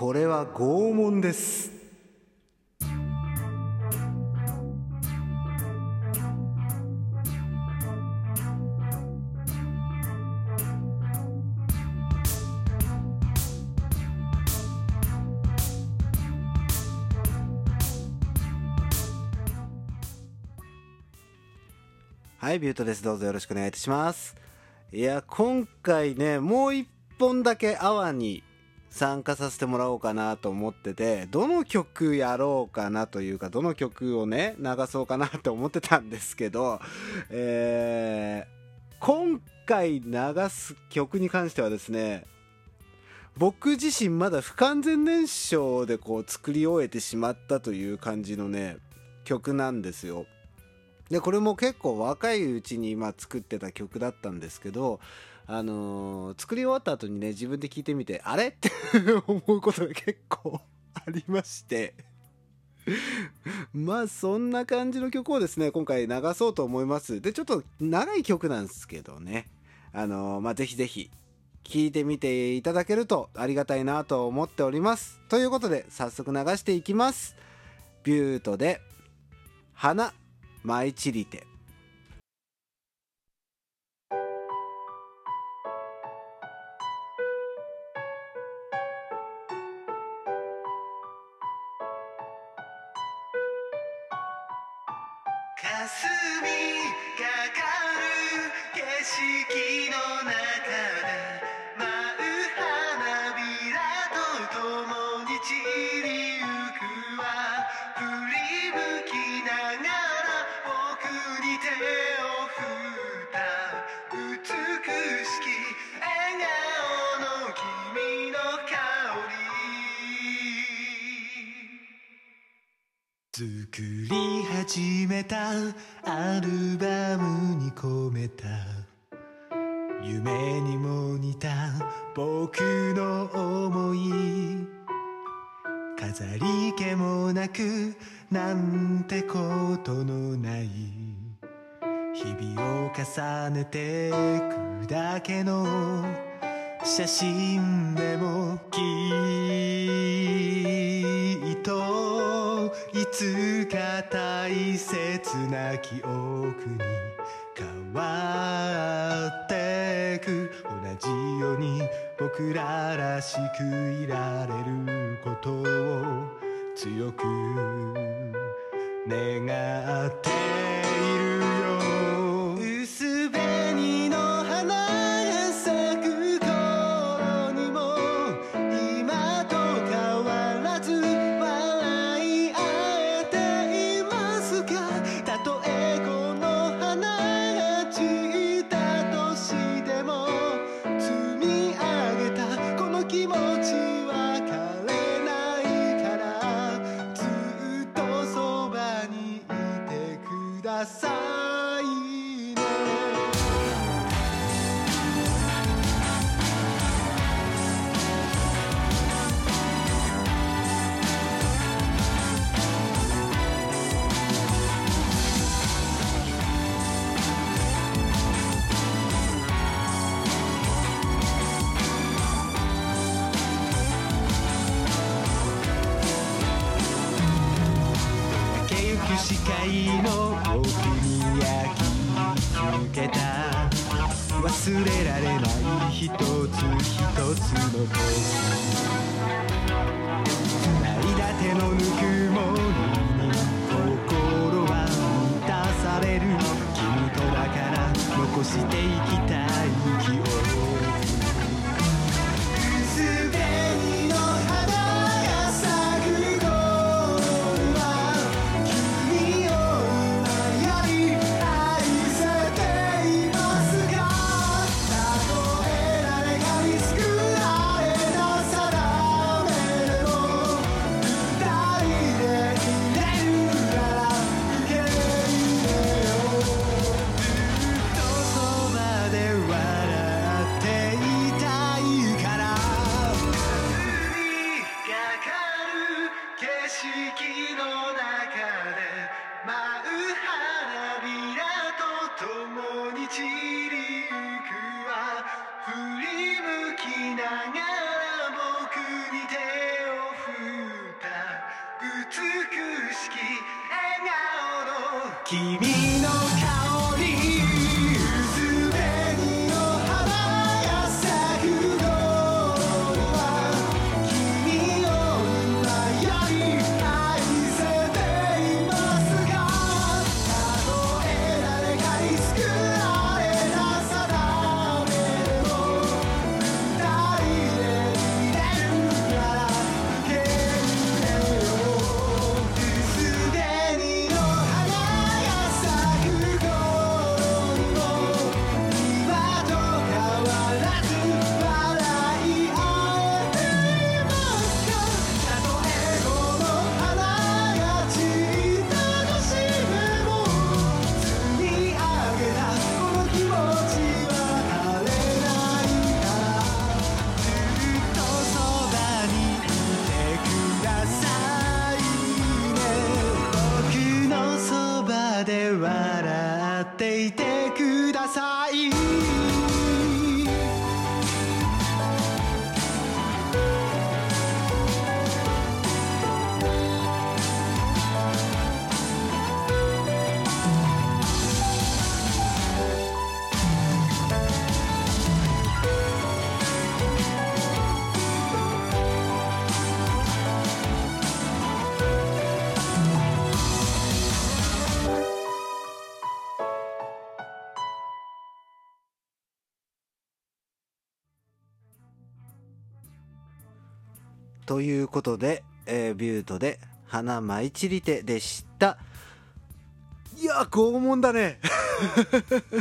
これは拷問ですはい、ビュートです。どうぞよろしくお願いいたします。いや、今回ね、もう一本だけアワに参加させてもらおうかなと思ってて、どの曲やろうかなというか、どの曲をね、流そうかなと思ってたんですけど、えー、今回流す曲に関してはですね、僕自身まだ不完全燃焼でこう作り終えてしまったという感じのね、曲なんですよ。でこれも結構若いうちに今作ってた曲だったんですけど、あのー作り終わった後にね自分で聞いてみてあれ？って思うことが結構 ありまして。まあそんな感じの曲をですね今回流そうと思います。でちょっと長い曲なんですけどね。あのーまあぜひぜひ聞いてみていただけるとありがたいなと思っております。ということで早速流していきます。ビュートで花。舞い散りて。霞がかる景色。作り始めたアルバムに込めた。夢にも似た僕の思い。飾り気もなくなんてことのない。日々を重ねてくだけの。写真でもきっつか大切な記憶に変わってく同じように僕ららしくいられることを強く願っている視界の僕に焼き抜けた忘れられない一つ一つの時繋いだ手のぬくもりに心は満たされる。君とだから残していきたい。色の中で舞う花びらと共に散りゆくは振り向きながら僕に手を振った美しき笑顔の君の顔。いてください。ということで、えービュートで花舞い散りてでした。いや拷問だね。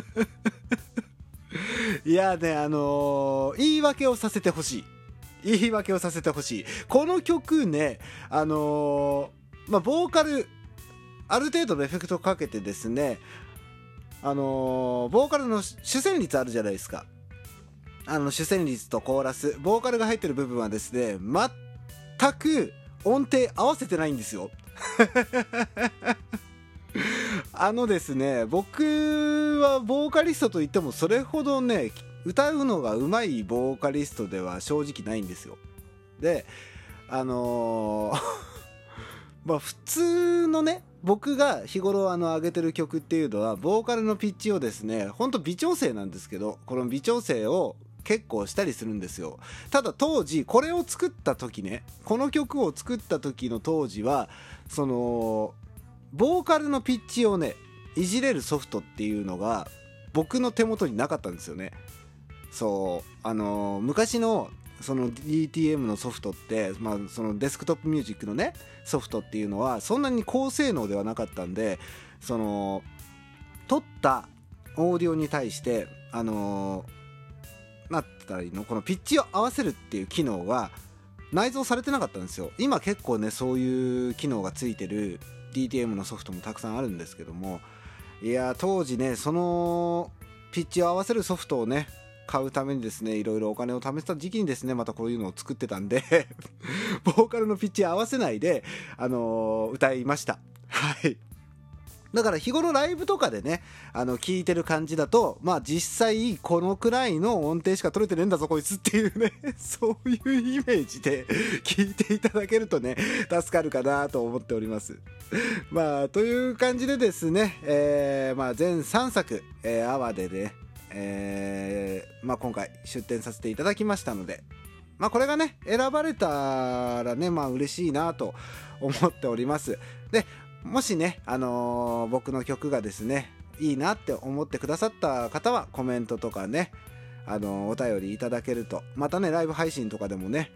いやねあのー言い訳をさせてほしい。言い訳をさせてほしい。この曲ねあのーまあボーカルある程度のエフェクトをかけてですねあのーボーカルの主旋律あるじゃないですか。あの主旋律とコーラスボーカルが入ってる部分はですね全く音程合わせてないんですよ。あのですね僕はボーカリストといってもそれほどね歌うのが上手いボーカリストでは正直ないんですよ。であのー まあ普通のね僕が日頃あの上げてる曲っていうのはボーカルのピッチをですねほんと微調整なんですけどこの微調整を結構したりするんですよ。ただ当時これを作った時ねこの曲を作った時の当時はそのボーカルのピッチをねいじれるソフトっていうのが僕の手元になかったんですよね。そうあの昔のその DTM のソフトって、まあ、そのデスクトップミュージックのねソフトっていうのはそんなに高性能ではなかったんでその撮ったオーディオに対してあのなんて言ったらいいのこのピッチを合わせるっていう機能が内蔵されてなかったんですよ。今結構ねそういう機能がついてる DTM のソフトもたくさんあるんですけども。いや当時ねそのピッチを合わせるソフトをね買うためにですねいろいろお金を貯めてた時期にですねまたこういうのを作ってたんで ボーカルのピッチ合わせないで、あのー歌いました。はい。だから日頃ライブとかでねあの聞いてる感じだとまあ実際このくらいの音程しか取れてねえんだぞこいつっていうね そういうイメージで 聞いていただけるとね助かるかなと思っております。まあという感じでですね、えーまあ、全3作、えー、アワでね、えーまあ、今回出展させていただきましたのでまあこれがね選ばれたらねまあ嬉しいなと思っております。でもしね、あのー僕の曲がですねいいなって思ってくださった方はコメントとかね、あのーお便りいただけるとまたねライブ配信とかでもね、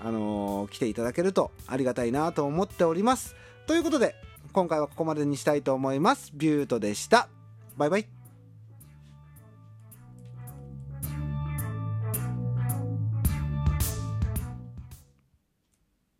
あのー来ていただけるとありがたいなと思っております。ということで今回はここまでにしたいと思います。ビュートでした。バイバイ。